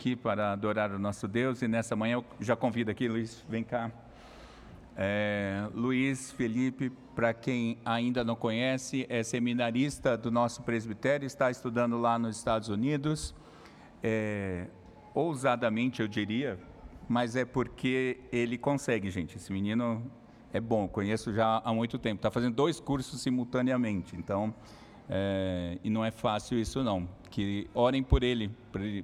aqui para adorar o nosso Deus e nessa manhã eu já convido aqui, Luiz, vem cá. É, Luiz Felipe, para quem ainda não conhece, é seminarista do nosso presbitério, está estudando lá nos Estados Unidos, é, ousadamente eu diria, mas é porque ele consegue, gente. Esse menino é bom, conheço já há muito tempo, está fazendo dois cursos simultaneamente, então, é, e não é fácil isso não que orem por ele,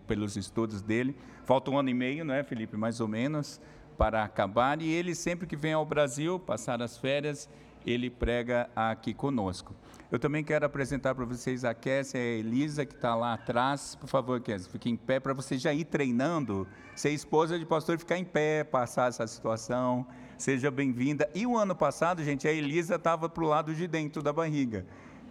pelos estudos dele. Falta um ano e meio, não é, Felipe? Mais ou menos, para acabar. E ele, sempre que vem ao Brasil, passar as férias, ele prega aqui conosco. Eu também quero apresentar para vocês a Kessia e a Elisa, que está lá atrás. Por favor, Kessia, fique em pé para você já ir treinando. Ser esposa de pastor, ficar em pé, passar essa situação. Seja bem-vinda. E o ano passado, gente, a Elisa estava para o lado de dentro da barriga.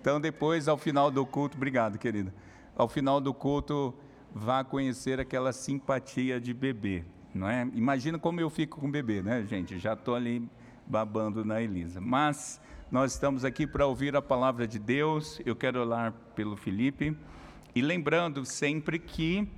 Então, depois, ao final do culto, obrigado, querida ao final do culto, vá conhecer aquela simpatia de bebê, não é? Imagina como eu fico com bebê, né, gente? Já estou ali babando na Elisa. Mas nós estamos aqui para ouvir a palavra de Deus. Eu quero orar pelo Felipe. E lembrando sempre que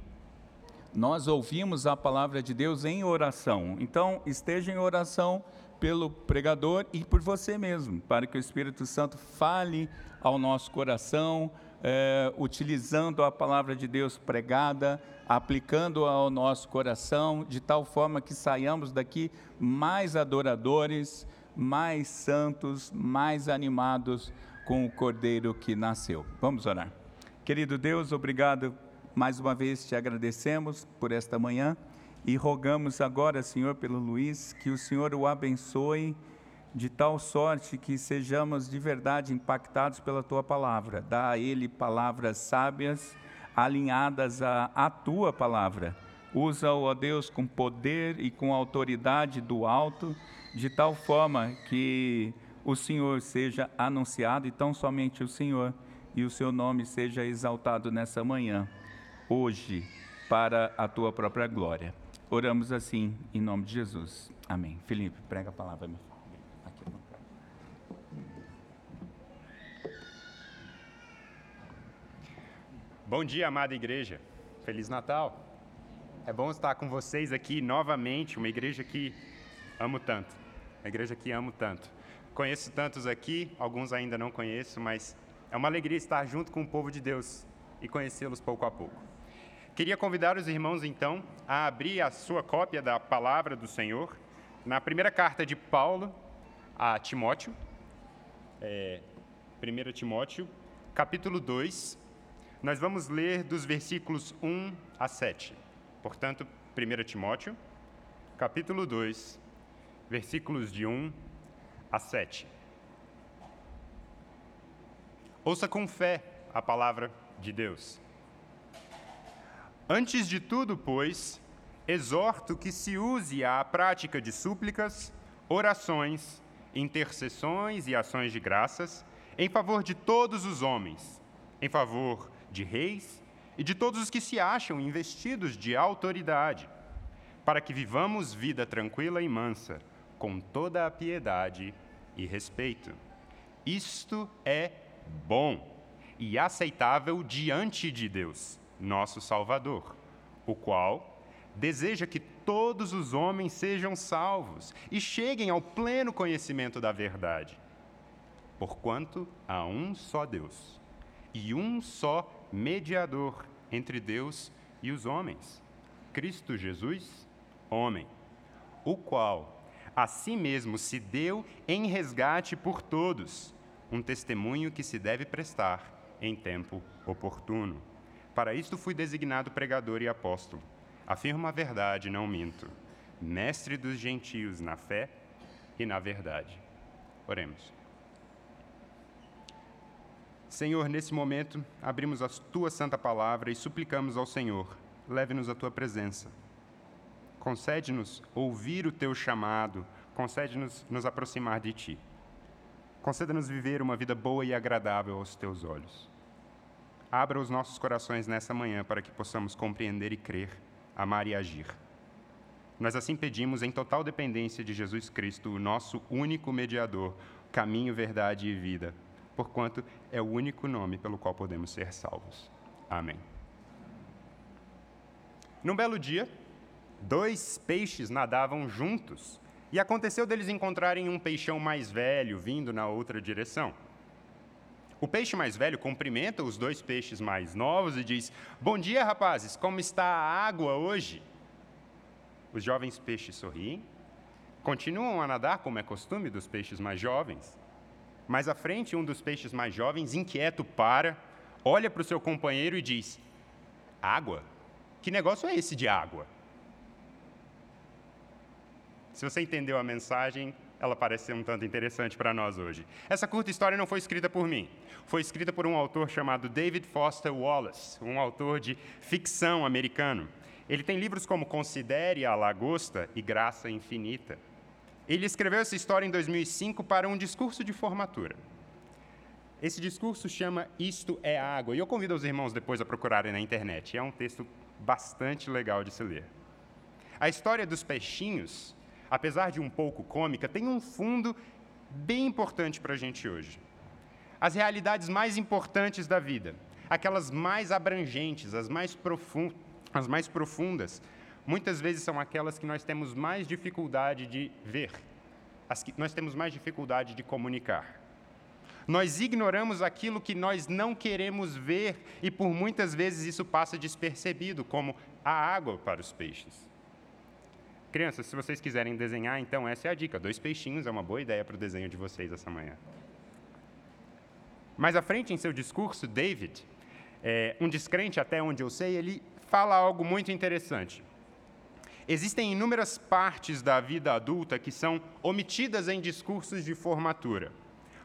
nós ouvimos a palavra de Deus em oração. Então, esteja em oração pelo pregador e por você mesmo, para que o Espírito Santo fale ao nosso coração, é, utilizando a palavra de Deus pregada, aplicando ao nosso coração, de tal forma que saiamos daqui mais adoradores, mais santos, mais animados com o Cordeiro que nasceu. Vamos orar. Querido Deus, obrigado mais uma vez, te agradecemos por esta manhã e rogamos agora, Senhor, pelo Luiz, que o Senhor o abençoe de tal sorte que sejamos de verdade impactados pela tua palavra. Dá a ele palavras sábias, alinhadas à, à tua palavra. Usa-o, ó Deus, com poder e com autoridade do alto, de tal forma que o Senhor seja anunciado e tão somente o Senhor, e o seu nome seja exaltado nessa manhã, hoje, para a tua própria glória. Oramos assim, em nome de Jesus. Amém. Felipe, prega a palavra, meu filho. Bom dia, amada igreja. Feliz Natal. É bom estar com vocês aqui novamente, uma igreja que amo tanto. Uma igreja que amo tanto. Conheço tantos aqui, alguns ainda não conheço, mas é uma alegria estar junto com o povo de Deus e conhecê-los pouco a pouco. Queria convidar os irmãos, então, a abrir a sua cópia da palavra do Senhor na primeira carta de Paulo a Timóteo, é, 1 Timóteo, capítulo 2, nós vamos ler dos versículos 1 a 7. Portanto, 1 Timóteo, capítulo 2, versículos de 1 a 7. Ouça com fé a palavra de Deus. Antes de tudo, pois, exorto que se use a prática de súplicas, orações, intercessões e ações de graças em favor de todos os homens, em favor de reis e de todos os que se acham investidos de autoridade, para que vivamos vida tranquila e mansa, com toda a piedade e respeito. Isto é bom e aceitável diante de Deus, nosso Salvador, o qual deseja que todos os homens sejam salvos e cheguem ao pleno conhecimento da verdade. Porquanto há um só Deus e um só mediador entre Deus e os homens, Cristo Jesus, homem, o qual a si mesmo se deu em resgate por todos, um testemunho que se deve prestar em tempo oportuno. Para isto fui designado pregador e apóstolo. Afirmo a verdade, não minto. Mestre dos gentios na fé e na verdade. Oremos. Senhor, nesse momento, abrimos a tua santa palavra e suplicamos ao Senhor, leve-nos à tua presença. Concede-nos ouvir o teu chamado, concede-nos nos aproximar de ti. Conceda-nos viver uma vida boa e agradável aos teus olhos. Abra os nossos corações nessa manhã para que possamos compreender e crer, amar e agir. Nós assim pedimos em total dependência de Jesus Cristo, o nosso único mediador, caminho, verdade e vida porquanto é o único nome pelo qual podemos ser salvos. Amém. Num belo dia, dois peixes nadavam juntos e aconteceu deles encontrarem um peixão mais velho vindo na outra direção. O peixe mais velho cumprimenta os dois peixes mais novos e diz: Bom dia, rapazes, como está a água hoje? Os jovens peixes sorriem, continuam a nadar como é costume dos peixes mais jovens. Mais à frente, um dos peixes mais jovens, inquieto, para, olha para o seu companheiro e diz: Água? Que negócio é esse de água? Se você entendeu a mensagem, ela parece ser um tanto interessante para nós hoje. Essa curta história não foi escrita por mim. Foi escrita por um autor chamado David Foster Wallace, um autor de ficção americano. Ele tem livros como Considere a Lagosta e Graça Infinita. Ele escreveu essa história em 2005 para um discurso de formatura. Esse discurso chama Isto é Água, e eu convido os irmãos depois a procurarem na internet. É um texto bastante legal de se ler. A história dos peixinhos apesar de um pouco cômica, tem um fundo bem importante para a gente hoje. As realidades mais importantes da vida, aquelas mais abrangentes, as mais, as mais profundas, muitas vezes são aquelas que nós temos mais dificuldade de ver, as que nós temos mais dificuldade de comunicar. Nós ignoramos aquilo que nós não queremos ver e por muitas vezes isso passa despercebido, como a água para os peixes. Crianças, se vocês quiserem desenhar, então essa é a dica. Dois peixinhos é uma boa ideia para o desenho de vocês essa manhã. Mais à frente, em seu discurso, David, é, um descrente até onde eu sei, ele fala algo muito interessante. Existem inúmeras partes da vida adulta que são omitidas em discursos de formatura.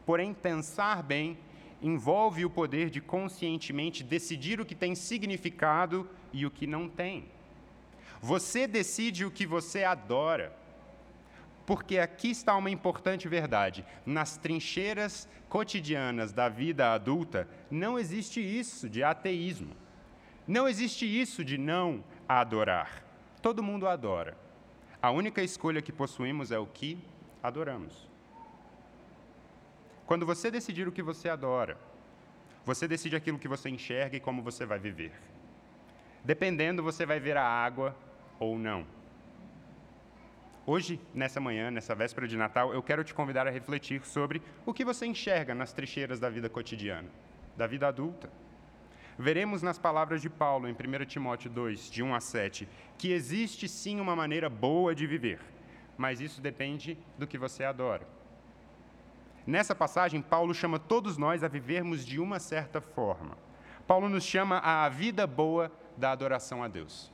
Porém, pensar bem envolve o poder de conscientemente decidir o que tem significado e o que não tem. Você decide o que você adora. Porque aqui está uma importante verdade: nas trincheiras cotidianas da vida adulta, não existe isso de ateísmo. Não existe isso de não adorar. Todo mundo adora. A única escolha que possuímos é o que adoramos. Quando você decidir o que você adora, você decide aquilo que você enxerga e como você vai viver. Dependendo, você vai ver a água ou não. Hoje, nessa manhã, nessa véspera de Natal, eu quero te convidar a refletir sobre o que você enxerga nas trincheiras da vida cotidiana, da vida adulta. Veremos nas palavras de Paulo em 1 Timóteo 2, de 1 a 7, que existe sim uma maneira boa de viver, mas isso depende do que você adora. Nessa passagem, Paulo chama todos nós a vivermos de uma certa forma. Paulo nos chama à vida boa da adoração a Deus.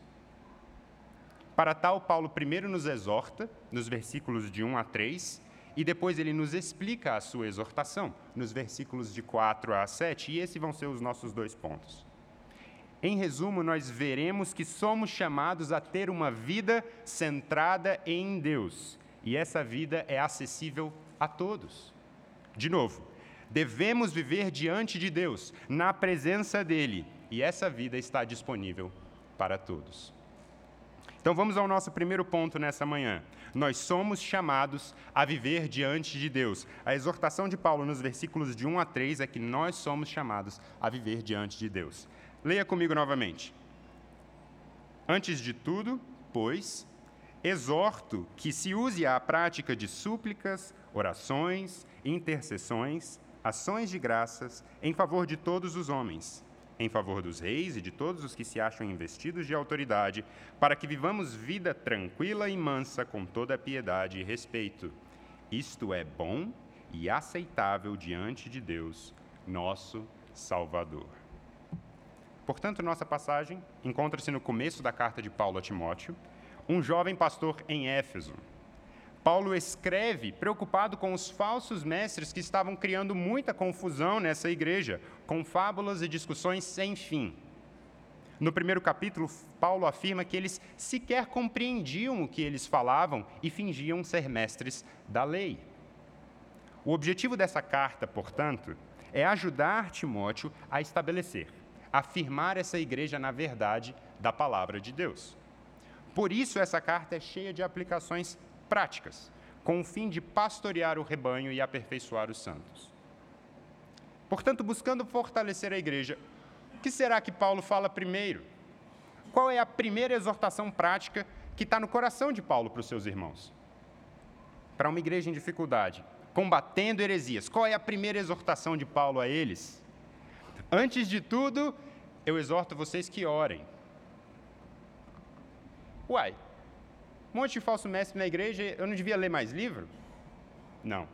Para tal, Paulo primeiro nos exorta, nos versículos de 1 a 3, e depois ele nos explica a sua exortação, nos versículos de 4 a 7, e esses vão ser os nossos dois pontos. Em resumo, nós veremos que somos chamados a ter uma vida centrada em Deus, e essa vida é acessível a todos. De novo, devemos viver diante de Deus, na presença dEle, e essa vida está disponível para todos. Então vamos ao nosso primeiro ponto nessa manhã. Nós somos chamados a viver diante de Deus. A exortação de Paulo nos versículos de 1 a 3 é que nós somos chamados a viver diante de Deus. Leia comigo novamente. Antes de tudo, pois, exorto que se use a prática de súplicas, orações, intercessões, ações de graças em favor de todos os homens em favor dos reis e de todos os que se acham investidos de autoridade, para que vivamos vida tranquila e mansa com toda piedade e respeito. Isto é bom e aceitável diante de Deus, nosso Salvador. Portanto, nossa passagem encontra-se no começo da carta de Paulo a Timóteo, um jovem pastor em Éfeso, Paulo escreve preocupado com os falsos mestres que estavam criando muita confusão nessa igreja, com fábulas e discussões sem fim. No primeiro capítulo, Paulo afirma que eles sequer compreendiam o que eles falavam e fingiam ser mestres da lei. O objetivo dessa carta, portanto, é ajudar Timóteo a estabelecer, afirmar essa igreja na verdade da palavra de Deus. Por isso, essa carta é cheia de aplicações práticas, com o fim de pastorear o rebanho e aperfeiçoar os santos. Portanto, buscando fortalecer a igreja, o que será que Paulo fala primeiro? qual é a primeira exortação prática que está no coração de Paulo para os seus irmãos? Para uma igreja em dificuldade, combatendo heresias, qual é a primeira exortação de Paulo a eles? Antes de tudo, eu exorto vocês que orem. Uai, monte de falso mestre na igreja, eu não devia ler mais livro? Não.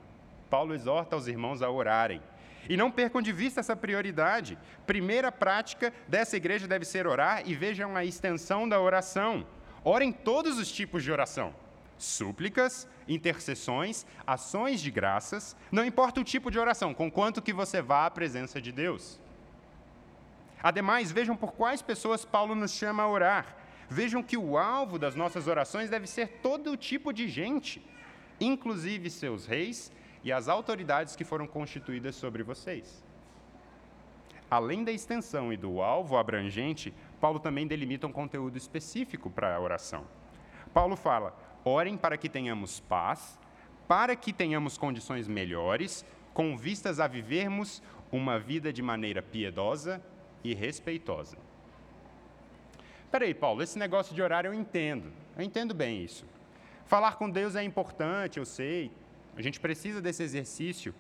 Paulo exorta os irmãos a orarem. E não percam de vista essa prioridade. Primeira prática dessa igreja deve ser orar e vejam a extensão da oração. Orem todos os tipos de oração: súplicas, intercessões, ações de graças, não importa o tipo de oração, conquanto que você vá à presença de Deus. Ademais, vejam por quais pessoas Paulo nos chama a orar. Vejam que o alvo das nossas orações deve ser todo tipo de gente, inclusive seus reis e as autoridades que foram constituídas sobre vocês. Além da extensão e do alvo abrangente, Paulo também delimita um conteúdo específico para a oração. Paulo fala: orem para que tenhamos paz, para que tenhamos condições melhores, com vistas a vivermos uma vida de maneira piedosa e respeitosa. Peraí, Paulo, esse negócio de orar eu entendo, eu entendo bem isso. Falar com Deus é importante, eu sei, a gente precisa desse exercício.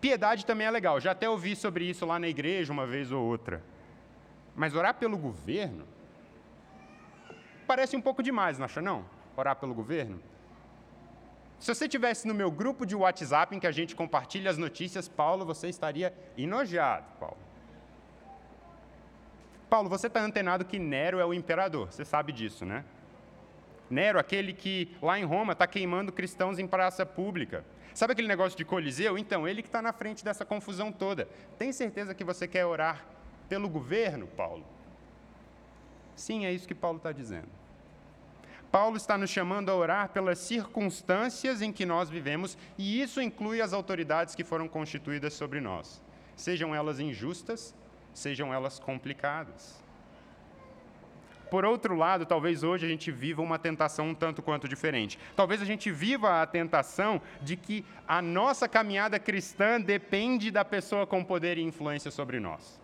Piedade também é legal, já até ouvi sobre isso lá na igreja uma vez ou outra. Mas orar pelo governo parece um pouco demais, não acha não? Orar pelo governo? Se você tivesse no meu grupo de WhatsApp em que a gente compartilha as notícias, Paulo, você estaria enojado, Paulo. Paulo, você está antenado que Nero é o imperador, você sabe disso, né? Nero, aquele que lá em Roma está queimando cristãos em praça pública. Sabe aquele negócio de Coliseu? Então, ele que está na frente dessa confusão toda. Tem certeza que você quer orar pelo governo, Paulo? Sim, é isso que Paulo está dizendo. Paulo está nos chamando a orar pelas circunstâncias em que nós vivemos, e isso inclui as autoridades que foram constituídas sobre nós, sejam elas injustas, sejam elas complicadas. Por outro lado, talvez hoje a gente viva uma tentação um tanto quanto diferente. Talvez a gente viva a tentação de que a nossa caminhada cristã depende da pessoa com poder e influência sobre nós.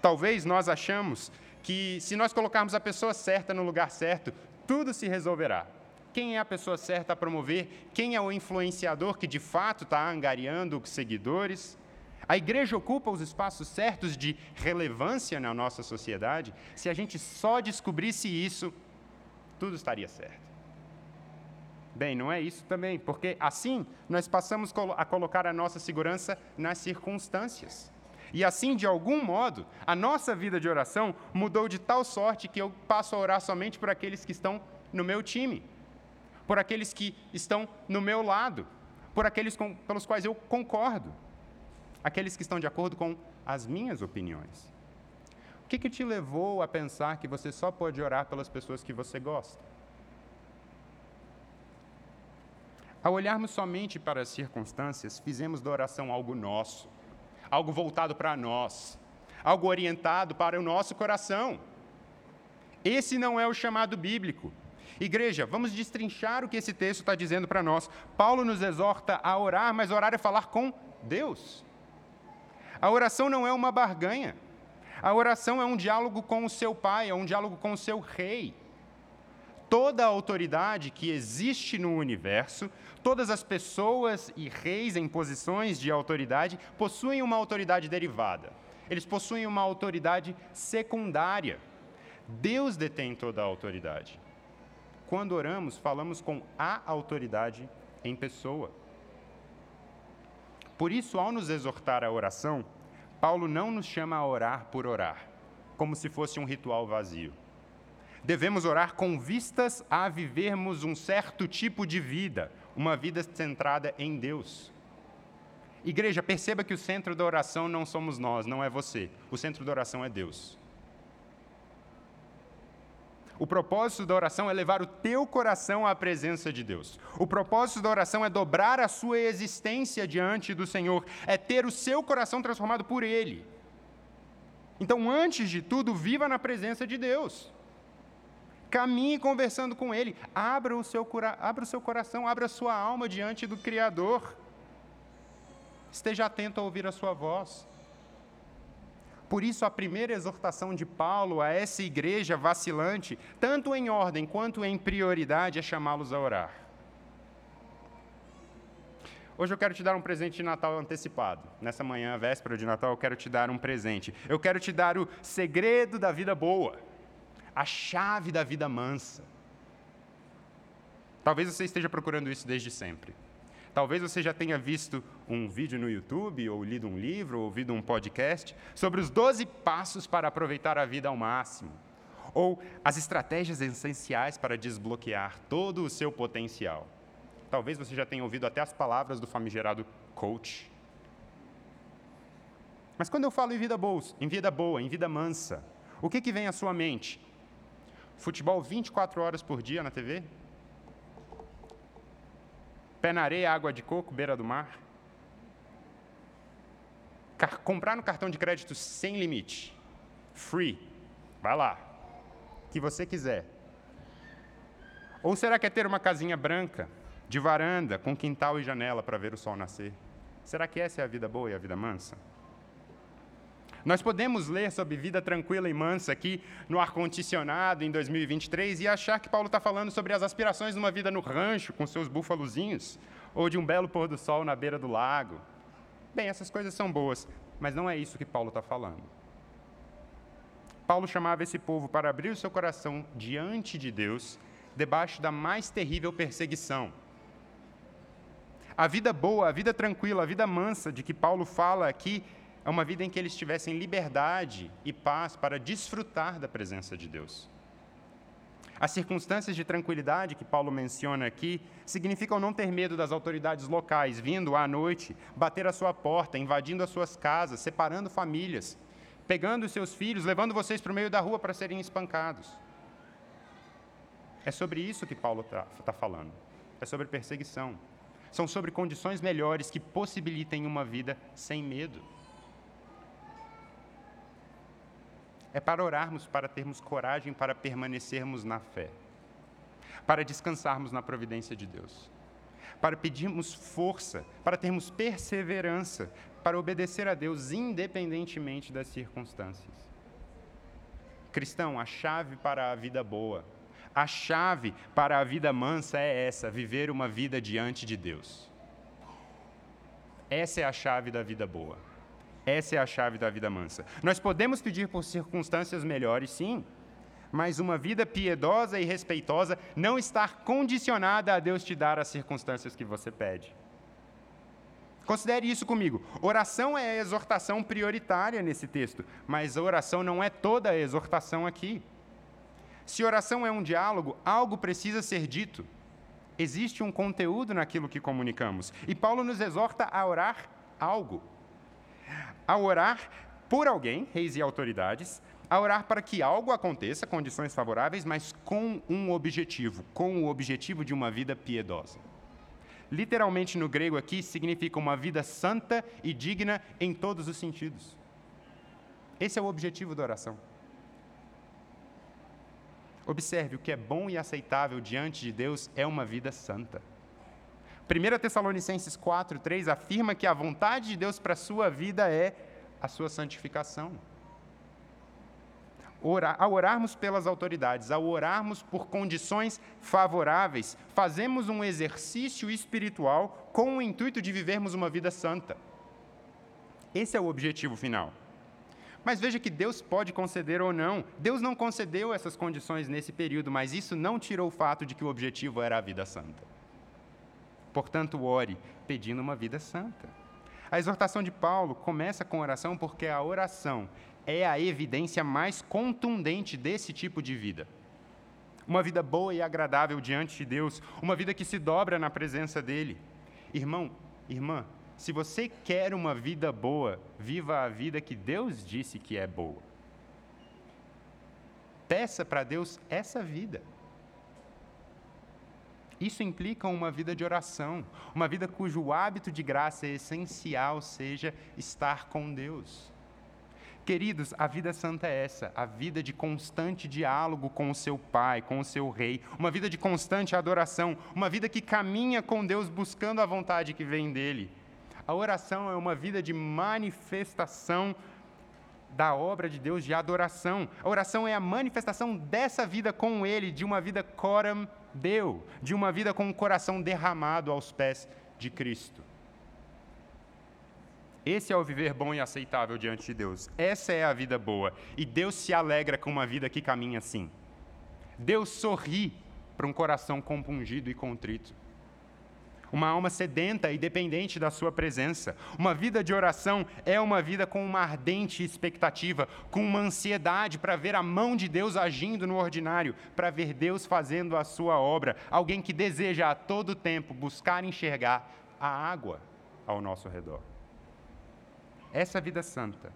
Talvez nós achamos que se nós colocarmos a pessoa certa no lugar certo, tudo se resolverá. Quem é a pessoa certa a promover? Quem é o influenciador que de fato está angariando seguidores? A igreja ocupa os espaços certos de relevância na nossa sociedade. Se a gente só descobrisse isso, tudo estaria certo. Bem, não é isso também, porque assim nós passamos a colocar a nossa segurança nas circunstâncias. E assim, de algum modo, a nossa vida de oração mudou de tal sorte que eu passo a orar somente por aqueles que estão no meu time, por aqueles que estão no meu lado, por aqueles com, pelos quais eu concordo aqueles que estão de acordo com as minhas opiniões. O que, que te levou a pensar que você só pode orar pelas pessoas que você gosta? Ao olharmos somente para as circunstâncias, fizemos da oração algo nosso, algo voltado para nós, algo orientado para o nosso coração. Esse não é o chamado bíblico. Igreja, vamos destrinchar o que esse texto está dizendo para nós. Paulo nos exorta a orar, mas orar é falar com Deus. A oração não é uma barganha. A oração é um diálogo com o seu pai, é um diálogo com o seu rei. Toda a autoridade que existe no universo, todas as pessoas e reis em posições de autoridade possuem uma autoridade derivada. Eles possuem uma autoridade secundária. Deus detém toda a autoridade. Quando oramos, falamos com a autoridade em pessoa. Por isso, ao nos exortar à oração, Paulo não nos chama a orar por orar, como se fosse um ritual vazio. Devemos orar com vistas a vivermos um certo tipo de vida, uma vida centrada em Deus. Igreja, perceba que o centro da oração não somos nós, não é você. O centro da oração é Deus. O propósito da oração é levar o teu coração à presença de Deus. O propósito da oração é dobrar a sua existência diante do Senhor, é ter o seu coração transformado por Ele. Então, antes de tudo, viva na presença de Deus. Caminhe conversando com Ele. Abra o seu, abra o seu coração, abra a sua alma diante do Criador. Esteja atento a ouvir a sua voz. Por isso, a primeira exortação de Paulo a essa igreja vacilante, tanto em ordem quanto em prioridade, é chamá-los a orar. Hoje eu quero te dar um presente de Natal antecipado. Nessa manhã, véspera de Natal, eu quero te dar um presente. Eu quero te dar o segredo da vida boa, a chave da vida mansa. Talvez você esteja procurando isso desde sempre. Talvez você já tenha visto um vídeo no YouTube, ou lido um livro, ou ouvido um podcast sobre os 12 passos para aproveitar a vida ao máximo, ou as estratégias essenciais para desbloquear todo o seu potencial. Talvez você já tenha ouvido até as palavras do famigerado coach. Mas quando eu falo em vida boa, em vida boa, em vida mansa, o que, que vem à sua mente? Futebol 24 horas por dia na TV? Pé na areia, água de coco, beira do mar. Car comprar no cartão de crédito sem limite. Free. Vai lá. Que você quiser. Ou será que é ter uma casinha branca, de varanda, com quintal e janela para ver o sol nascer? Será que essa é a vida boa e a vida mansa? Nós podemos ler sobre vida tranquila e mansa aqui no ar-condicionado em 2023 e achar que Paulo está falando sobre as aspirações de uma vida no rancho com seus búfalozinhos, ou de um belo pôr do sol na beira do lago. Bem, essas coisas são boas, mas não é isso que Paulo está falando. Paulo chamava esse povo para abrir o seu coração diante de Deus, debaixo da mais terrível perseguição. A vida boa, a vida tranquila, a vida mansa de que Paulo fala aqui é uma vida em que eles tivessem liberdade e paz para desfrutar da presença de Deus. As circunstâncias de tranquilidade que Paulo menciona aqui significam não ter medo das autoridades locais vindo à noite, bater a sua porta, invadindo as suas casas, separando famílias, pegando seus filhos, levando vocês para o meio da rua para serem espancados. É sobre isso que Paulo está tá falando. É sobre perseguição. São sobre condições melhores que possibilitem uma vida sem medo. É para orarmos, para termos coragem, para permanecermos na fé, para descansarmos na providência de Deus, para pedirmos força, para termos perseverança, para obedecer a Deus independentemente das circunstâncias. Cristão, a chave para a vida boa, a chave para a vida mansa é essa: viver uma vida diante de Deus. Essa é a chave da vida boa. Essa é a chave da vida mansa. Nós podemos pedir por circunstâncias melhores, sim, mas uma vida piedosa e respeitosa não está condicionada a Deus te dar as circunstâncias que você pede. Considere isso comigo. Oração é a exortação prioritária nesse texto, mas oração não é toda a exortação aqui. Se oração é um diálogo, algo precisa ser dito. Existe um conteúdo naquilo que comunicamos. E Paulo nos exorta a orar algo a orar por alguém, reis e autoridades, a orar para que algo aconteça, condições favoráveis, mas com um objetivo, com o objetivo de uma vida piedosa. Literalmente no grego aqui significa uma vida santa e digna em todos os sentidos. Esse é o objetivo da oração. Observe, o que é bom e aceitável diante de Deus é uma vida santa. 1 Tessalonicenses 4, 3 afirma que a vontade de Deus para a sua vida é a sua santificação. Orar, ao orarmos pelas autoridades, ao orarmos por condições favoráveis, fazemos um exercício espiritual com o intuito de vivermos uma vida santa. Esse é o objetivo final. Mas veja que Deus pode conceder ou não. Deus não concedeu essas condições nesse período, mas isso não tirou o fato de que o objetivo era a vida santa. Portanto, ore pedindo uma vida santa. A exortação de Paulo começa com oração porque a oração é a evidência mais contundente desse tipo de vida. Uma vida boa e agradável diante de Deus, uma vida que se dobra na presença dEle. Irmão, irmã, se você quer uma vida boa, viva a vida que Deus disse que é boa. Peça para Deus essa vida. Isso implica uma vida de oração, uma vida cujo hábito de graça essencial seja estar com Deus. Queridos, a vida santa é essa, a vida de constante diálogo com o seu Pai, com o seu Rei, uma vida de constante adoração, uma vida que caminha com Deus buscando a vontade que vem dele. A oração é uma vida de manifestação da obra de Deus de adoração. A oração é a manifestação dessa vida com Ele, de uma vida coram Deu, de uma vida com o coração derramado aos pés de Cristo. Esse é o viver bom e aceitável diante de Deus. Essa é a vida boa. E Deus se alegra com uma vida que caminha assim. Deus sorri para um coração compungido e contrito uma alma sedenta e dependente da Sua presença. Uma vida de oração é uma vida com uma ardente expectativa, com uma ansiedade para ver a mão de Deus agindo no ordinário, para ver Deus fazendo a Sua obra. Alguém que deseja a todo tempo buscar enxergar a água ao nosso redor. Essa vida santa,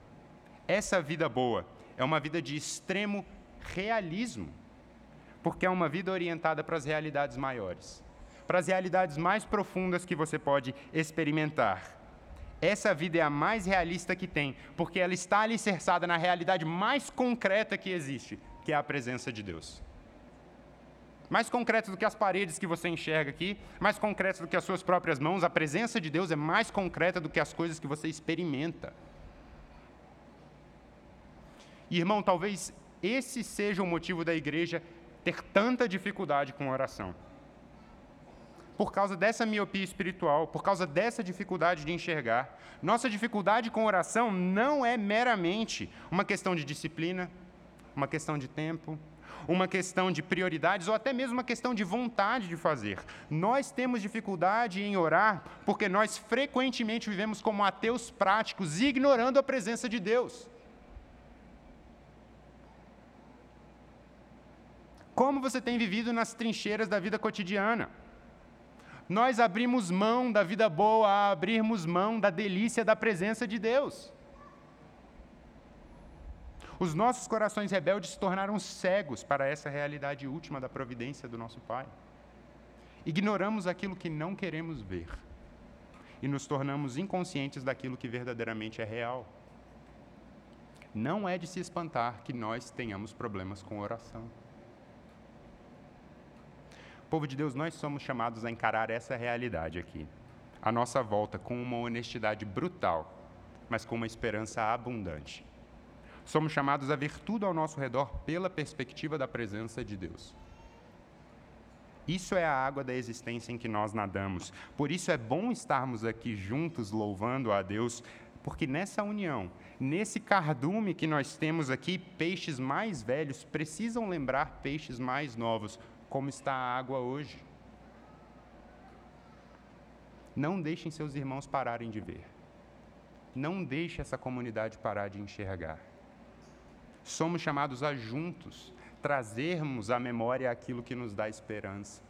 essa vida boa, é uma vida de extremo realismo, porque é uma vida orientada para as realidades maiores para as realidades mais profundas que você pode experimentar. Essa vida é a mais realista que tem, porque ela está alicerçada na realidade mais concreta que existe, que é a presença de Deus. Mais concreta do que as paredes que você enxerga aqui, mais concreta do que as suas próprias mãos, a presença de Deus é mais concreta do que as coisas que você experimenta. Irmão, talvez esse seja o motivo da igreja ter tanta dificuldade com oração por causa dessa miopia espiritual, por causa dessa dificuldade de enxergar. Nossa dificuldade com oração não é meramente uma questão de disciplina, uma questão de tempo, uma questão de prioridades ou até mesmo uma questão de vontade de fazer. Nós temos dificuldade em orar porque nós frequentemente vivemos como ateus práticos, ignorando a presença de Deus. Como você tem vivido nas trincheiras da vida cotidiana? Nós abrimos mão da vida boa a abrirmos mão da delícia da presença de Deus. Os nossos corações rebeldes se tornaram cegos para essa realidade última da providência do nosso Pai. Ignoramos aquilo que não queremos ver e nos tornamos inconscientes daquilo que verdadeiramente é real. Não é de se espantar que nós tenhamos problemas com oração. Povo de Deus, nós somos chamados a encarar essa realidade aqui, a nossa volta com uma honestidade brutal, mas com uma esperança abundante. Somos chamados a ver tudo ao nosso redor pela perspectiva da presença de Deus. Isso é a água da existência em que nós nadamos. Por isso é bom estarmos aqui juntos louvando a Deus, porque nessa união, nesse cardume que nós temos aqui, peixes mais velhos precisam lembrar peixes mais novos como está a água hoje. Não deixem seus irmãos pararem de ver. Não deixe essa comunidade parar de enxergar. Somos chamados a juntos trazermos à memória aquilo que nos dá esperança.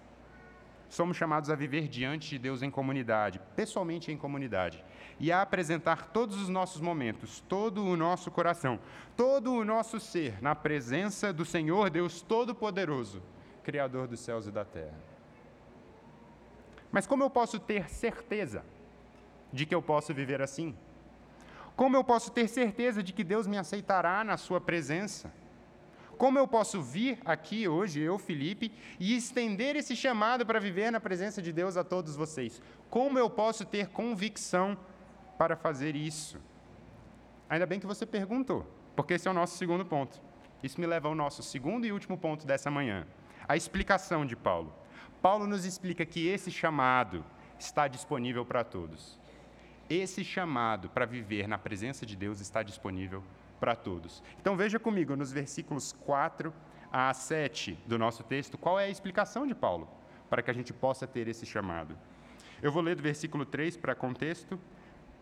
Somos chamados a viver diante de Deus em comunidade, pessoalmente em comunidade, e a apresentar todos os nossos momentos, todo o nosso coração, todo o nosso ser na presença do Senhor Deus Todo-Poderoso Criador dos céus e da terra. Mas como eu posso ter certeza de que eu posso viver assim? Como eu posso ter certeza de que Deus me aceitará na Sua presença? Como eu posso vir aqui hoje, eu, Felipe, e estender esse chamado para viver na presença de Deus a todos vocês? Como eu posso ter convicção para fazer isso? Ainda bem que você perguntou, porque esse é o nosso segundo ponto. Isso me leva ao nosso segundo e último ponto dessa manhã a explicação de Paulo. Paulo nos explica que esse chamado está disponível para todos. Esse chamado para viver na presença de Deus está disponível para todos. Então veja comigo nos versículos 4 a 7 do nosso texto, qual é a explicação de Paulo para que a gente possa ter esse chamado. Eu vou ler do versículo 3 para contexto,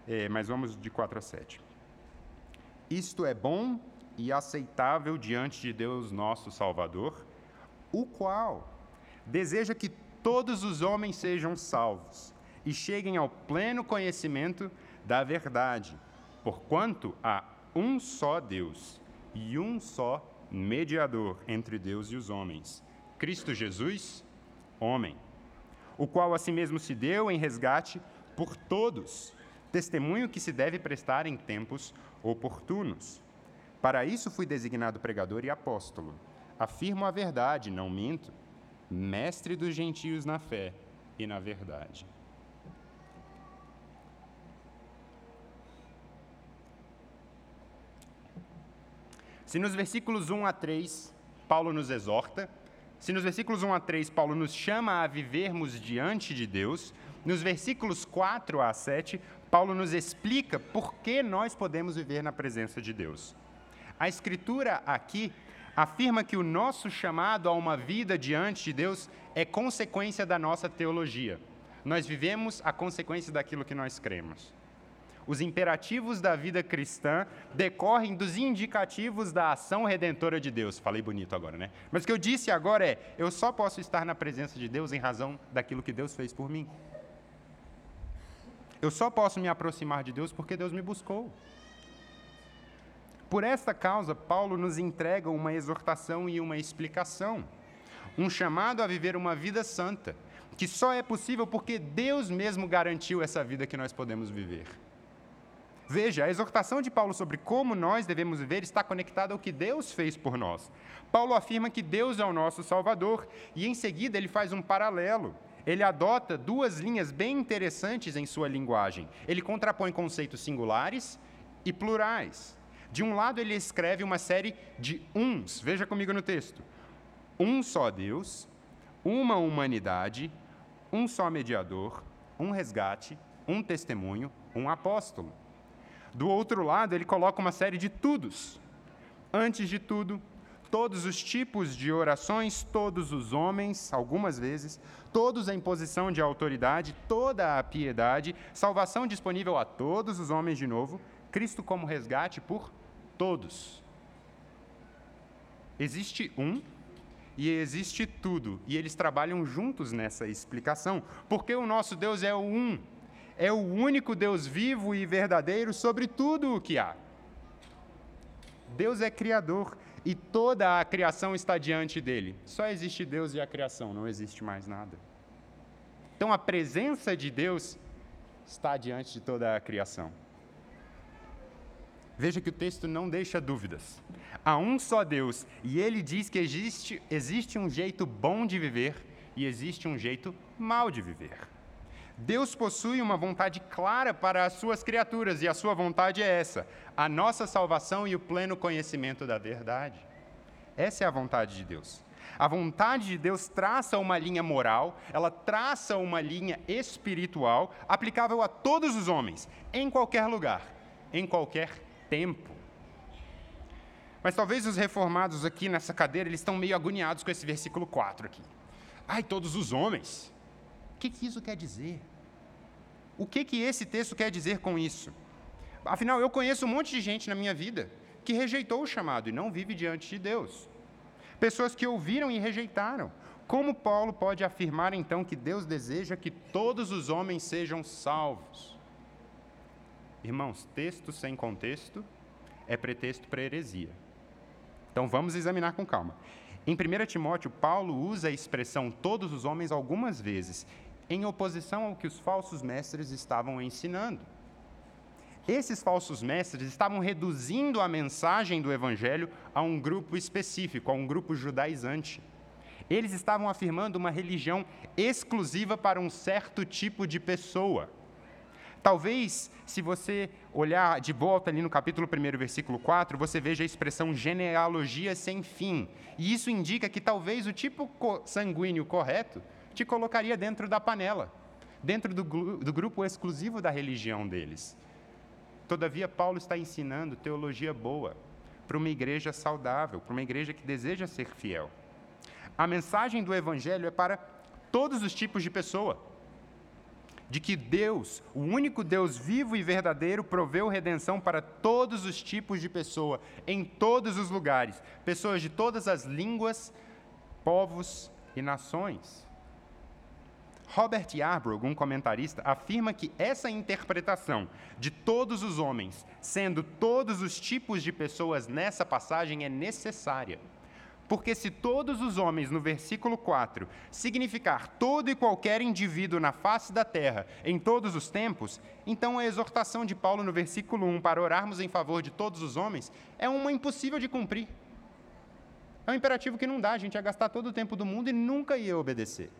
é, mas vamos de 4 a 7. Isto é bom e aceitável diante de Deus nosso Salvador o qual deseja que todos os homens sejam salvos e cheguem ao pleno conhecimento da verdade, porquanto há um só Deus e um só mediador entre Deus e os homens, Cristo Jesus, homem, o qual a si mesmo se deu em resgate por todos, testemunho que se deve prestar em tempos oportunos. Para isso fui designado pregador e apóstolo Afirmo a verdade, não minto, mestre dos gentios na fé e na verdade. Se nos versículos 1 a 3, Paulo nos exorta, se nos versículos 1 a 3, Paulo nos chama a vivermos diante de Deus, nos versículos 4 a 7, Paulo nos explica por que nós podemos viver na presença de Deus. A Escritura aqui afirma que o nosso chamado a uma vida diante de Deus é consequência da nossa teologia. Nós vivemos a consequência daquilo que nós cremos. Os imperativos da vida cristã decorrem dos indicativos da ação redentora de Deus. Falei bonito agora, né? Mas o que eu disse agora é: eu só posso estar na presença de Deus em razão daquilo que Deus fez por mim. Eu só posso me aproximar de Deus porque Deus me buscou. Por esta causa, Paulo nos entrega uma exortação e uma explicação, um chamado a viver uma vida santa, que só é possível porque Deus mesmo garantiu essa vida que nós podemos viver. Veja, a exortação de Paulo sobre como nós devemos viver está conectada ao que Deus fez por nós. Paulo afirma que Deus é o nosso Salvador e, em seguida, ele faz um paralelo. Ele adota duas linhas bem interessantes em sua linguagem. Ele contrapõe conceitos singulares e plurais. De um lado, ele escreve uma série de uns, veja comigo no texto: um só Deus, uma humanidade, um só mediador, um resgate, um testemunho, um apóstolo. Do outro lado, ele coloca uma série de tudos. Antes de tudo, todos os tipos de orações, todos os homens, algumas vezes, todos em posição de autoridade, toda a piedade, salvação disponível a todos os homens de novo, Cristo como resgate por todos. Existe um e existe tudo, e eles trabalham juntos nessa explicação, porque o nosso Deus é o um, é o único Deus vivo e verdadeiro sobre tudo o que há. Deus é criador e toda a criação está diante dele. Só existe Deus e a criação, não existe mais nada. Então a presença de Deus está diante de toda a criação. Veja que o texto não deixa dúvidas. Há um só Deus e ele diz que existe, existe um jeito bom de viver e existe um jeito mal de viver. Deus possui uma vontade clara para as suas criaturas, e a sua vontade é essa: a nossa salvação e o pleno conhecimento da verdade. Essa é a vontade de Deus. A vontade de Deus traça uma linha moral, ela traça uma linha espiritual aplicável a todos os homens, em qualquer lugar, em qualquer tempo. Mas talvez os reformados aqui nessa cadeira, eles estão meio agoniados com esse versículo 4 aqui. Ai, todos os homens. O que, que isso quer dizer? O que, que esse texto quer dizer com isso? Afinal, eu conheço um monte de gente na minha vida que rejeitou o chamado e não vive diante de Deus. Pessoas que ouviram e rejeitaram. Como Paulo pode afirmar então que Deus deseja que todos os homens sejam salvos? Irmãos, texto sem contexto é pretexto para heresia. Então vamos examinar com calma. Em 1 Timóteo, Paulo usa a expressão todos os homens algumas vezes, em oposição ao que os falsos mestres estavam ensinando. Esses falsos mestres estavam reduzindo a mensagem do evangelho a um grupo específico, a um grupo judaizante. Eles estavam afirmando uma religião exclusiva para um certo tipo de pessoa. Talvez, se você olhar de volta ali no capítulo 1, versículo 4, você veja a expressão genealogia sem fim. E isso indica que talvez o tipo sanguíneo correto te colocaria dentro da panela, dentro do, do grupo exclusivo da religião deles. Todavia, Paulo está ensinando teologia boa para uma igreja saudável, para uma igreja que deseja ser fiel. A mensagem do Evangelho é para todos os tipos de pessoa de que Deus, o único Deus vivo e verdadeiro, proveu redenção para todos os tipos de pessoa, em todos os lugares, pessoas de todas as línguas, povos e nações. Robert Yarbrough, um comentarista, afirma que essa interpretação de todos os homens, sendo todos os tipos de pessoas nessa passagem, é necessária. Porque se todos os homens, no versículo 4, significar todo e qualquer indivíduo na face da terra, em todos os tempos, então a exortação de Paulo no versículo 1 para orarmos em favor de todos os homens é uma impossível de cumprir. É um imperativo que não dá, a gente ia gastar todo o tempo do mundo e nunca ia obedecer.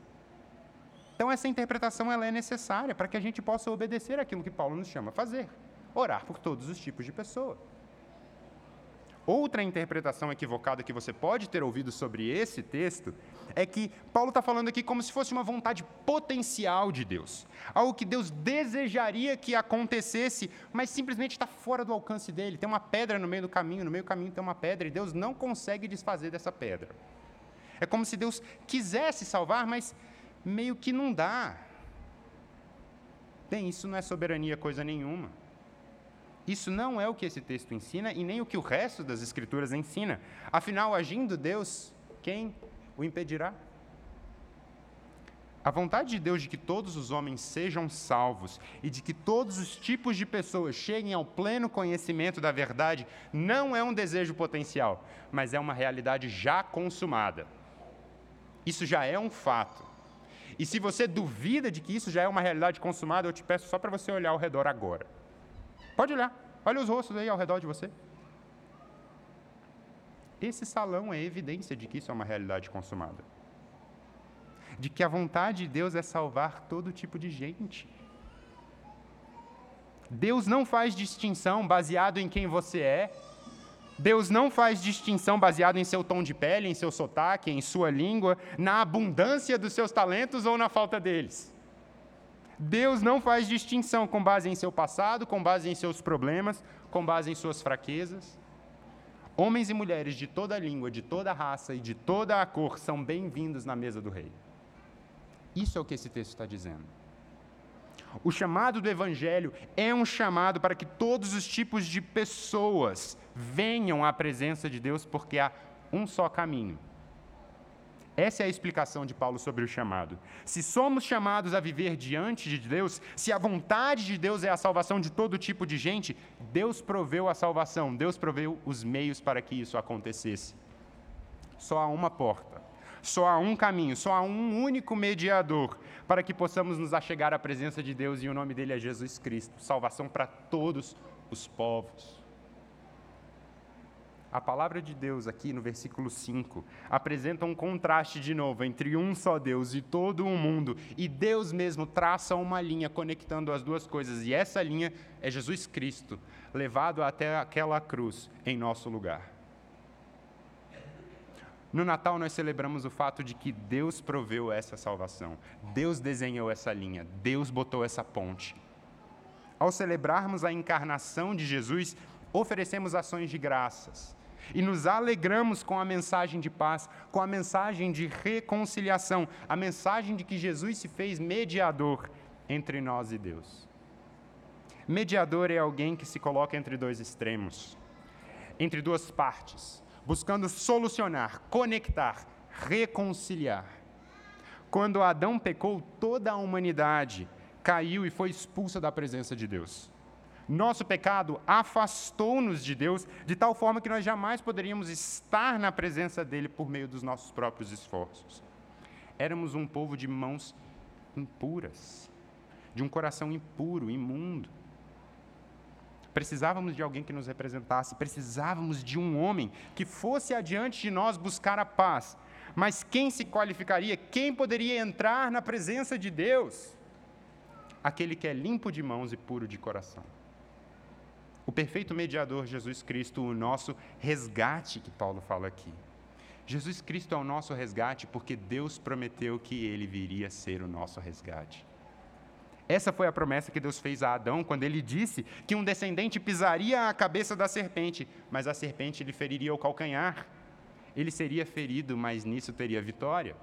Então essa interpretação ela é necessária para que a gente possa obedecer aquilo que Paulo nos chama a fazer, orar por todos os tipos de pessoa. Outra interpretação equivocada que você pode ter ouvido sobre esse texto é que Paulo está falando aqui como se fosse uma vontade potencial de Deus, algo que Deus desejaria que acontecesse, mas simplesmente está fora do alcance dele. Tem uma pedra no meio do caminho, no meio do caminho tem uma pedra e Deus não consegue desfazer dessa pedra. É como se Deus quisesse salvar, mas meio que não dá. Bem, isso não é soberania coisa nenhuma. Isso não é o que esse texto ensina e nem o que o resto das Escrituras ensina. Afinal, agindo Deus, quem o impedirá? A vontade de Deus de que todos os homens sejam salvos e de que todos os tipos de pessoas cheguem ao pleno conhecimento da verdade não é um desejo potencial, mas é uma realidade já consumada. Isso já é um fato. E se você duvida de que isso já é uma realidade consumada, eu te peço só para você olhar ao redor agora. Pode olhar. Olha os rostos aí ao redor de você. Esse salão é evidência de que isso é uma realidade consumada. De que a vontade de Deus é salvar todo tipo de gente. Deus não faz distinção baseado em quem você é. Deus não faz distinção baseado em seu tom de pele, em seu sotaque, em sua língua, na abundância dos seus talentos ou na falta deles. Deus não faz distinção com base em seu passado, com base em seus problemas, com base em suas fraquezas. Homens e mulheres de toda língua, de toda raça e de toda a cor são bem-vindos na mesa do rei. Isso é o que esse texto está dizendo. O chamado do Evangelho é um chamado para que todos os tipos de pessoas venham à presença de Deus, porque há um só caminho essa é a explicação de Paulo sobre o chamado. Se somos chamados a viver diante de Deus, se a vontade de Deus é a salvação de todo tipo de gente, Deus proveu a salvação, Deus proveu os meios para que isso acontecesse. Só há uma porta, só há um caminho, só há um único mediador para que possamos nos achegar à presença de Deus e o nome dele é Jesus Cristo salvação para todos os povos. A palavra de Deus, aqui no versículo 5, apresenta um contraste de novo entre um só Deus e todo o mundo, e Deus mesmo traça uma linha conectando as duas coisas, e essa linha é Jesus Cristo, levado até aquela cruz em nosso lugar. No Natal, nós celebramos o fato de que Deus proveu essa salvação, Deus desenhou essa linha, Deus botou essa ponte. Ao celebrarmos a encarnação de Jesus, oferecemos ações de graças e nos alegramos com a mensagem de paz, com a mensagem de reconciliação, a mensagem de que Jesus se fez mediador entre nós e Deus. Mediador é alguém que se coloca entre dois extremos, entre duas partes, buscando solucionar, conectar, reconciliar. Quando Adão pecou, toda a humanidade caiu e foi expulsa da presença de Deus. Nosso pecado afastou-nos de Deus de tal forma que nós jamais poderíamos estar na presença dele por meio dos nossos próprios esforços. Éramos um povo de mãos impuras, de um coração impuro, imundo. Precisávamos de alguém que nos representasse, precisávamos de um homem que fosse adiante de nós buscar a paz. Mas quem se qualificaria? Quem poderia entrar na presença de Deus? Aquele que é limpo de mãos e puro de coração o perfeito mediador Jesus Cristo, o nosso resgate que Paulo fala aqui. Jesus Cristo é o nosso resgate porque Deus prometeu que ele viria ser o nosso resgate. Essa foi a promessa que Deus fez a Adão quando ele disse que um descendente pisaria a cabeça da serpente, mas a serpente lhe feriria o calcanhar. Ele seria ferido, mas nisso teria vitória.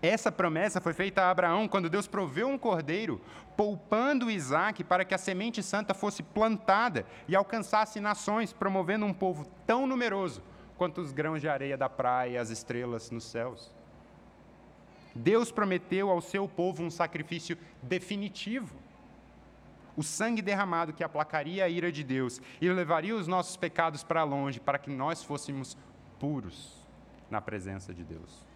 Essa promessa foi feita a Abraão quando Deus proveu um cordeiro, poupando Isaac para que a semente santa fosse plantada e alcançasse nações, promovendo um povo tão numeroso quanto os grãos de areia da praia e as estrelas nos céus. Deus prometeu ao seu povo um sacrifício definitivo. O sangue derramado que aplacaria a ira de Deus e levaria os nossos pecados para longe, para que nós fôssemos puros na presença de Deus.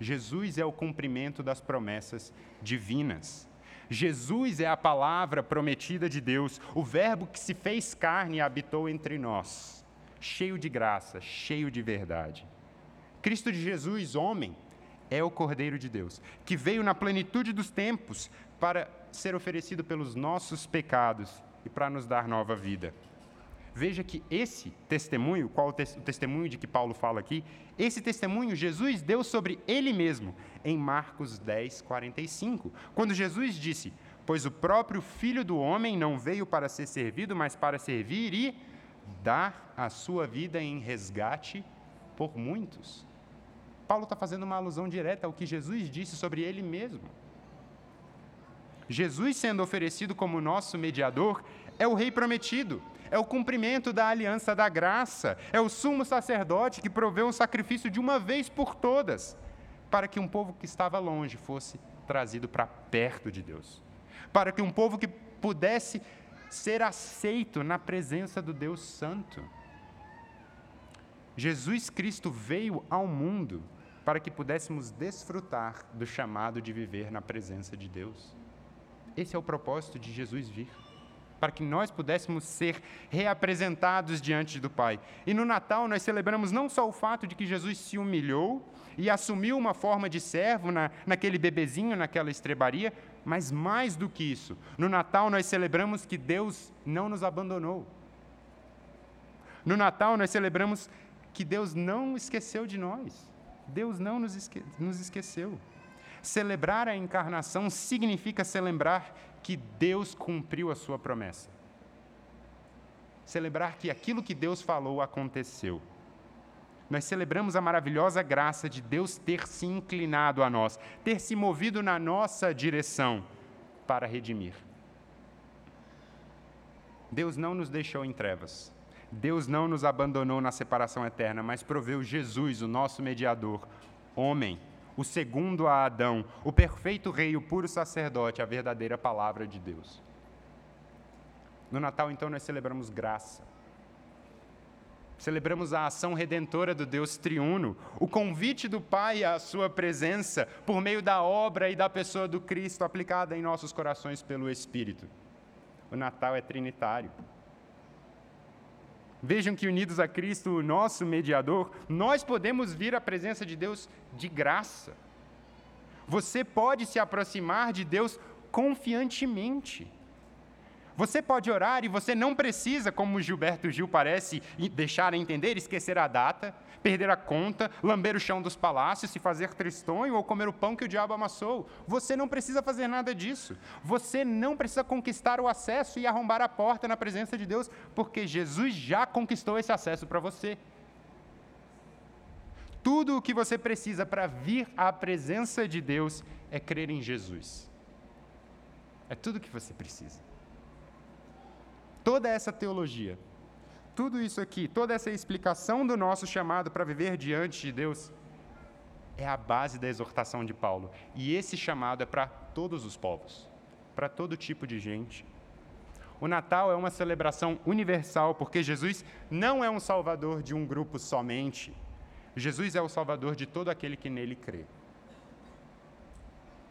Jesus é o cumprimento das promessas divinas. Jesus é a palavra prometida de Deus, o Verbo que se fez carne e habitou entre nós, cheio de graça, cheio de verdade. Cristo de Jesus, homem, é o Cordeiro de Deus, que veio na plenitude dos tempos para ser oferecido pelos nossos pecados e para nos dar nova vida. Veja que esse testemunho, qual o, te o testemunho de que Paulo fala aqui, esse testemunho Jesus deu sobre ele mesmo em Marcos 10, 45, quando Jesus disse: Pois o próprio Filho do Homem não veio para ser servido, mas para servir e dar a sua vida em resgate por muitos. Paulo está fazendo uma alusão direta ao que Jesus disse sobre ele mesmo. Jesus sendo oferecido como nosso mediador é o Rei prometido é o cumprimento da aliança da graça, é o sumo sacerdote que proveu um sacrifício de uma vez por todas, para que um povo que estava longe fosse trazido para perto de Deus, para que um povo que pudesse ser aceito na presença do Deus Santo. Jesus Cristo veio ao mundo para que pudéssemos desfrutar do chamado de viver na presença de Deus. Esse é o propósito de Jesus vir para que nós pudéssemos ser reapresentados diante do Pai. E no Natal nós celebramos não só o fato de que Jesus se humilhou e assumiu uma forma de servo na, naquele bebezinho, naquela estrebaria, mas mais do que isso, no Natal nós celebramos que Deus não nos abandonou. No Natal nós celebramos que Deus não esqueceu de nós. Deus não nos, esque nos esqueceu. Celebrar a encarnação significa celebrar que Deus cumpriu a sua promessa. Celebrar que aquilo que Deus falou aconteceu. Nós celebramos a maravilhosa graça de Deus ter se inclinado a nós, ter se movido na nossa direção para redimir. Deus não nos deixou em trevas. Deus não nos abandonou na separação eterna, mas proveu Jesus, o nosso mediador, homem, o segundo a Adão, o perfeito rei, o puro sacerdote, a verdadeira palavra de Deus. No Natal, então, nós celebramos graça. Celebramos a ação redentora do Deus triuno, o convite do Pai à sua presença por meio da obra e da pessoa do Cristo aplicada em nossos corações pelo Espírito. O Natal é trinitário. Vejam que, unidos a Cristo, o nosso mediador, nós podemos vir à presença de Deus de graça. Você pode se aproximar de Deus confiantemente. Você pode orar e você não precisa, como Gilberto Gil parece deixar a entender, esquecer a data, perder a conta, lamber o chão dos palácios, se fazer tristonho ou comer o pão que o diabo amassou. Você não precisa fazer nada disso. Você não precisa conquistar o acesso e arrombar a porta na presença de Deus, porque Jesus já conquistou esse acesso para você. Tudo o que você precisa para vir à presença de Deus é crer em Jesus. É tudo o que você precisa toda essa teologia, tudo isso aqui, toda essa explicação do nosso chamado para viver diante de Deus, é a base da exortação de Paulo. E esse chamado é para todos os povos, para todo tipo de gente. O Natal é uma celebração universal, porque Jesus não é um salvador de um grupo somente. Jesus é o salvador de todo aquele que nele crê.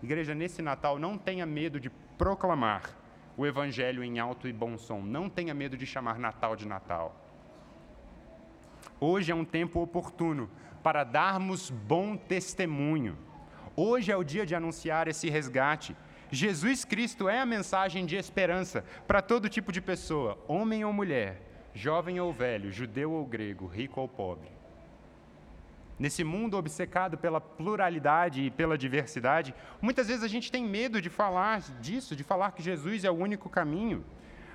Igreja, nesse Natal, não tenha medo de proclamar o Evangelho em alto e bom som. Não tenha medo de chamar Natal de Natal. Hoje é um tempo oportuno para darmos bom testemunho. Hoje é o dia de anunciar esse resgate. Jesus Cristo é a mensagem de esperança para todo tipo de pessoa, homem ou mulher, jovem ou velho, judeu ou grego, rico ou pobre. Nesse mundo obcecado pela pluralidade e pela diversidade, muitas vezes a gente tem medo de falar disso, de falar que Jesus é o único caminho.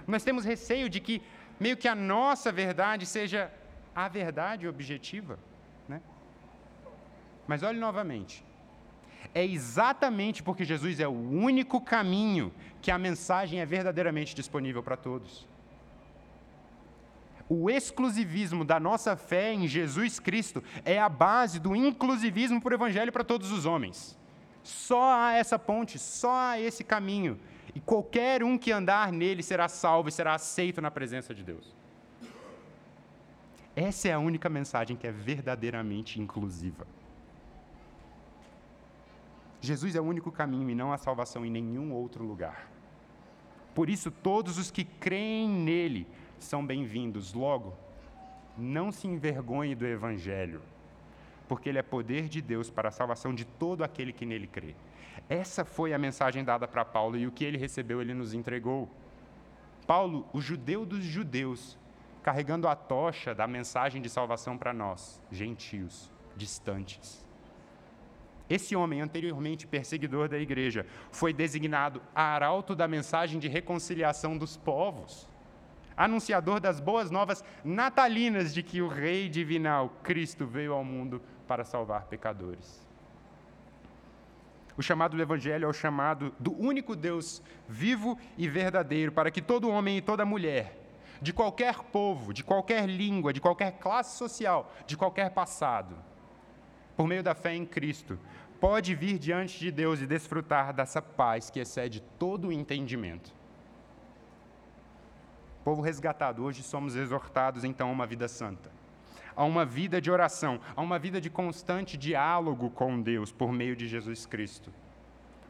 Nós temos receio de que meio que a nossa verdade seja a verdade objetiva. Né? Mas olhe novamente. É exatamente porque Jesus é o único caminho que a mensagem é verdadeiramente disponível para todos o exclusivismo da nossa fé em Jesus Cristo é a base do inclusivismo para o Evangelho para todos os homens. Só há essa ponte, só há esse caminho. E qualquer um que andar nele será salvo e será aceito na presença de Deus. Essa é a única mensagem que é verdadeiramente inclusiva. Jesus é o único caminho e não há salvação em nenhum outro lugar. Por isso, todos os que creem nele são bem-vindos. Logo, não se envergonhe do Evangelho, porque ele é poder de Deus para a salvação de todo aquele que nele crê. Essa foi a mensagem dada para Paulo e o que ele recebeu ele nos entregou. Paulo, o judeu dos judeus, carregando a tocha da mensagem de salvação para nós, gentios, distantes. Esse homem, anteriormente perseguidor da igreja, foi designado arauto da mensagem de reconciliação dos povos, anunciador das boas novas natalinas de que o Rei divinal, Cristo, veio ao mundo para salvar pecadores. O chamado do Evangelho é o chamado do único Deus vivo e verdadeiro, para que todo homem e toda mulher, de qualquer povo, de qualquer língua, de qualquer classe social, de qualquer passado, por meio da fé em Cristo, pode vir diante de Deus e desfrutar dessa paz que excede todo o entendimento. Povo resgatado, hoje somos exortados então a uma vida santa, a uma vida de oração, a uma vida de constante diálogo com Deus por meio de Jesus Cristo.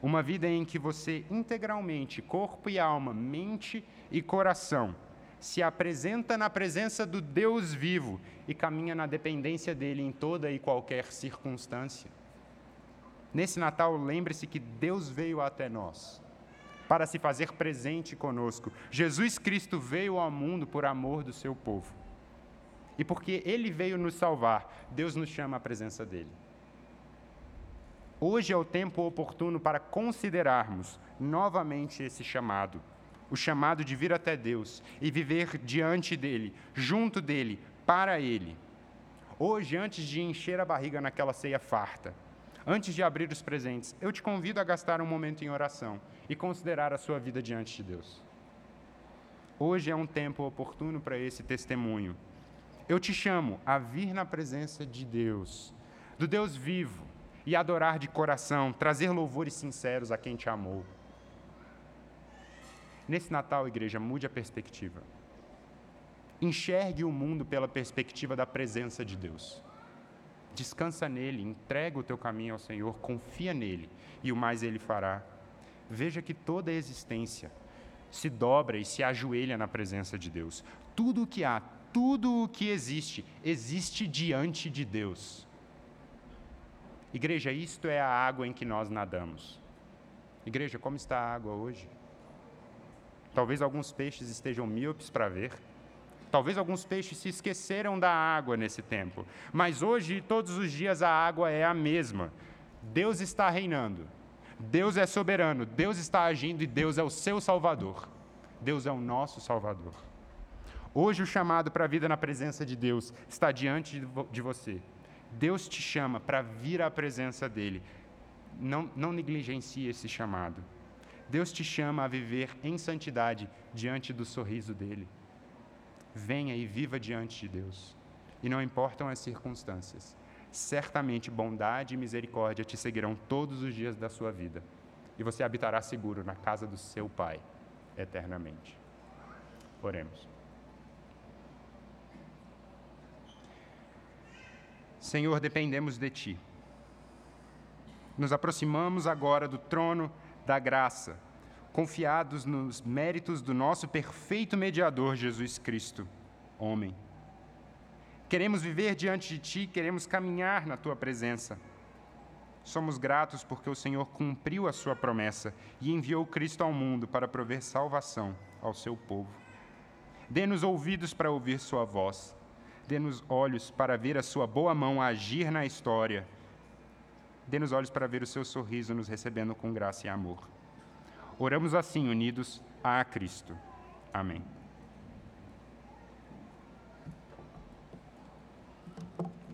Uma vida em que você integralmente, corpo e alma, mente e coração, se apresenta na presença do Deus vivo e caminha na dependência dele em toda e qualquer circunstância. Nesse Natal, lembre-se que Deus veio até nós para se fazer presente conosco. Jesus Cristo veio ao mundo por amor do seu povo. E porque ele veio nos salvar, Deus nos chama à presença dele. Hoje é o tempo oportuno para considerarmos novamente esse chamado, o chamado de vir até Deus e viver diante dele, junto dele, para ele. Hoje, antes de encher a barriga naquela ceia farta, Antes de abrir os presentes, eu te convido a gastar um momento em oração e considerar a sua vida diante de Deus. Hoje é um tempo oportuno para esse testemunho. Eu te chamo a vir na presença de Deus, do Deus vivo, e adorar de coração, trazer louvores sinceros a quem te amou. Nesse Natal, igreja, mude a perspectiva. Enxergue o mundo pela perspectiva da presença de Deus. Descansa nele, entrega o teu caminho ao Senhor, confia nele e o mais ele fará. Veja que toda a existência se dobra e se ajoelha na presença de Deus. Tudo o que há, tudo o que existe, existe diante de Deus. Igreja, isto é a água em que nós nadamos. Igreja, como está a água hoje? Talvez alguns peixes estejam míopes para ver, Talvez alguns peixes se esqueceram da água nesse tempo, mas hoje, todos os dias, a água é a mesma. Deus está reinando, Deus é soberano, Deus está agindo e Deus é o seu Salvador. Deus é o nosso Salvador. Hoje, o chamado para a vida na presença de Deus está diante de você. Deus te chama para vir à presença dEle. Não, não negligencie esse chamado. Deus te chama a viver em santidade diante do sorriso dEle venha e viva diante de Deus. E não importam as circunstâncias, certamente bondade e misericórdia te seguirão todos os dias da sua vida, e você habitará seguro na casa do seu Pai eternamente. Oremos. Senhor, dependemos de Ti. Nos aproximamos agora do trono da graça confiados nos méritos do nosso perfeito mediador Jesus Cristo, homem. Queremos viver diante de Ti, queremos caminhar na Tua presença. Somos gratos porque o Senhor cumpriu a Sua promessa e enviou Cristo ao mundo para prover salvação ao Seu povo. Dê-nos ouvidos para ouvir Sua voz, dê-nos olhos para ver a Sua boa mão agir na história, dê-nos olhos para ver o Seu sorriso nos recebendo com graça e amor. Oramos assim, unidos a Cristo. Amém.